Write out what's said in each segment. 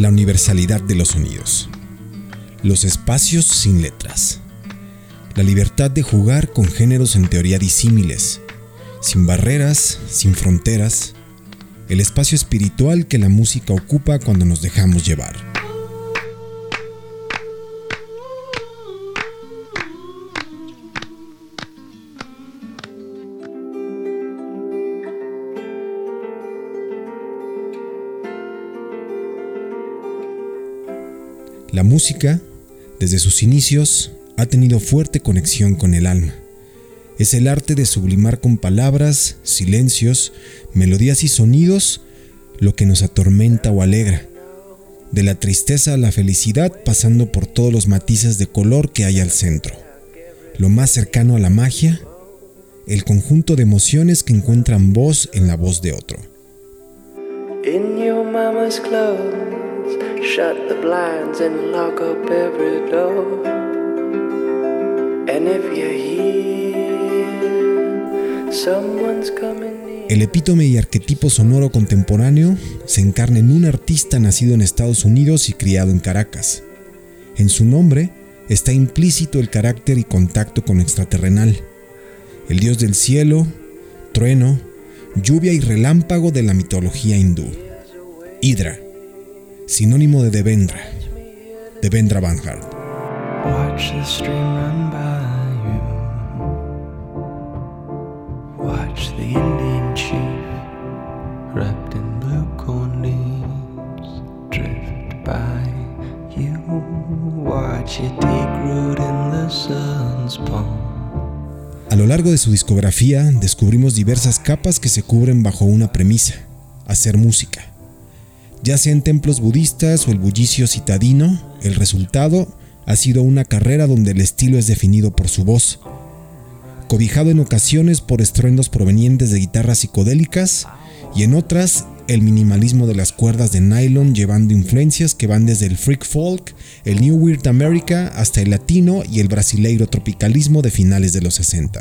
la universalidad de los sonidos, los espacios sin letras, la libertad de jugar con géneros en teoría disímiles, sin barreras, sin fronteras, el espacio espiritual que la música ocupa cuando nos dejamos llevar. La música, desde sus inicios, ha tenido fuerte conexión con el alma. Es el arte de sublimar con palabras, silencios, melodías y sonidos lo que nos atormenta o alegra. De la tristeza a la felicidad pasando por todos los matices de color que hay al centro. Lo más cercano a la magia, el conjunto de emociones que encuentran voz en la voz de otro. El epítome y arquetipo sonoro contemporáneo se encarna en un artista nacido en Estados Unidos y criado en Caracas. En su nombre está implícito el carácter y contacto con extraterrenal, el dios del cielo, trueno, lluvia y relámpago de la mitología hindú. Hydra, sinónimo de Devendra, Devendra Banhart. A lo largo de su discografía descubrimos diversas capas que se cubren bajo una premisa, hacer música. Ya sea en templos budistas o el bullicio citadino, el resultado ha sido una carrera donde el estilo es definido por su voz, cobijado en ocasiones por estruendos provenientes de guitarras psicodélicas y en otras el minimalismo de las cuerdas de nylon llevando influencias que van desde el freak folk, el new weird America hasta el latino y el brasileiro tropicalismo de finales de los 60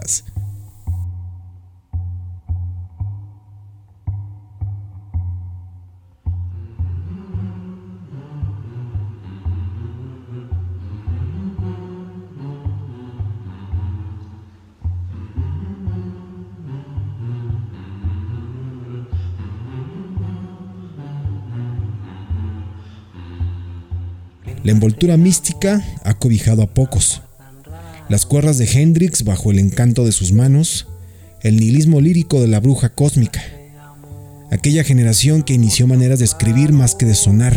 La envoltura mística ha cobijado a pocos. Las cuerdas de Hendrix bajo el encanto de sus manos, el nihilismo lírico de la bruja cósmica. Aquella generación que inició maneras de escribir más que de sonar,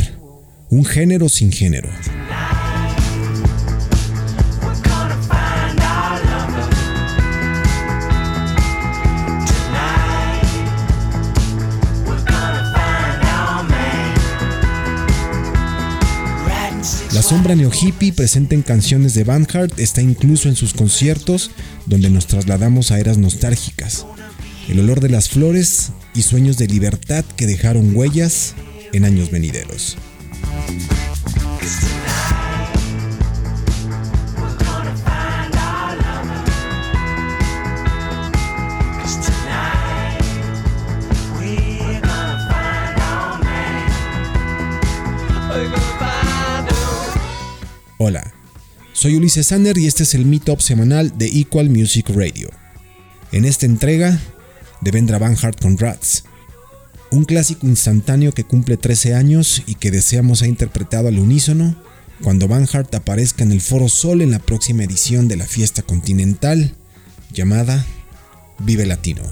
un género sin género. La sombra neo-hippie presente en canciones de Van Hart está incluso en sus conciertos, donde nos trasladamos a eras nostálgicas. El olor de las flores y sueños de libertad que dejaron huellas en años venideros. Soy Ulises Sander y este es el Meetup semanal de Equal Music Radio. En esta entrega, de Vendra Van Hart con Rats, un clásico instantáneo que cumple 13 años y que deseamos ha interpretado al unísono cuando Van Hart aparezca en el Foro Sol en la próxima edición de la fiesta continental llamada Vive Latino.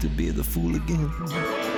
To be the fool again.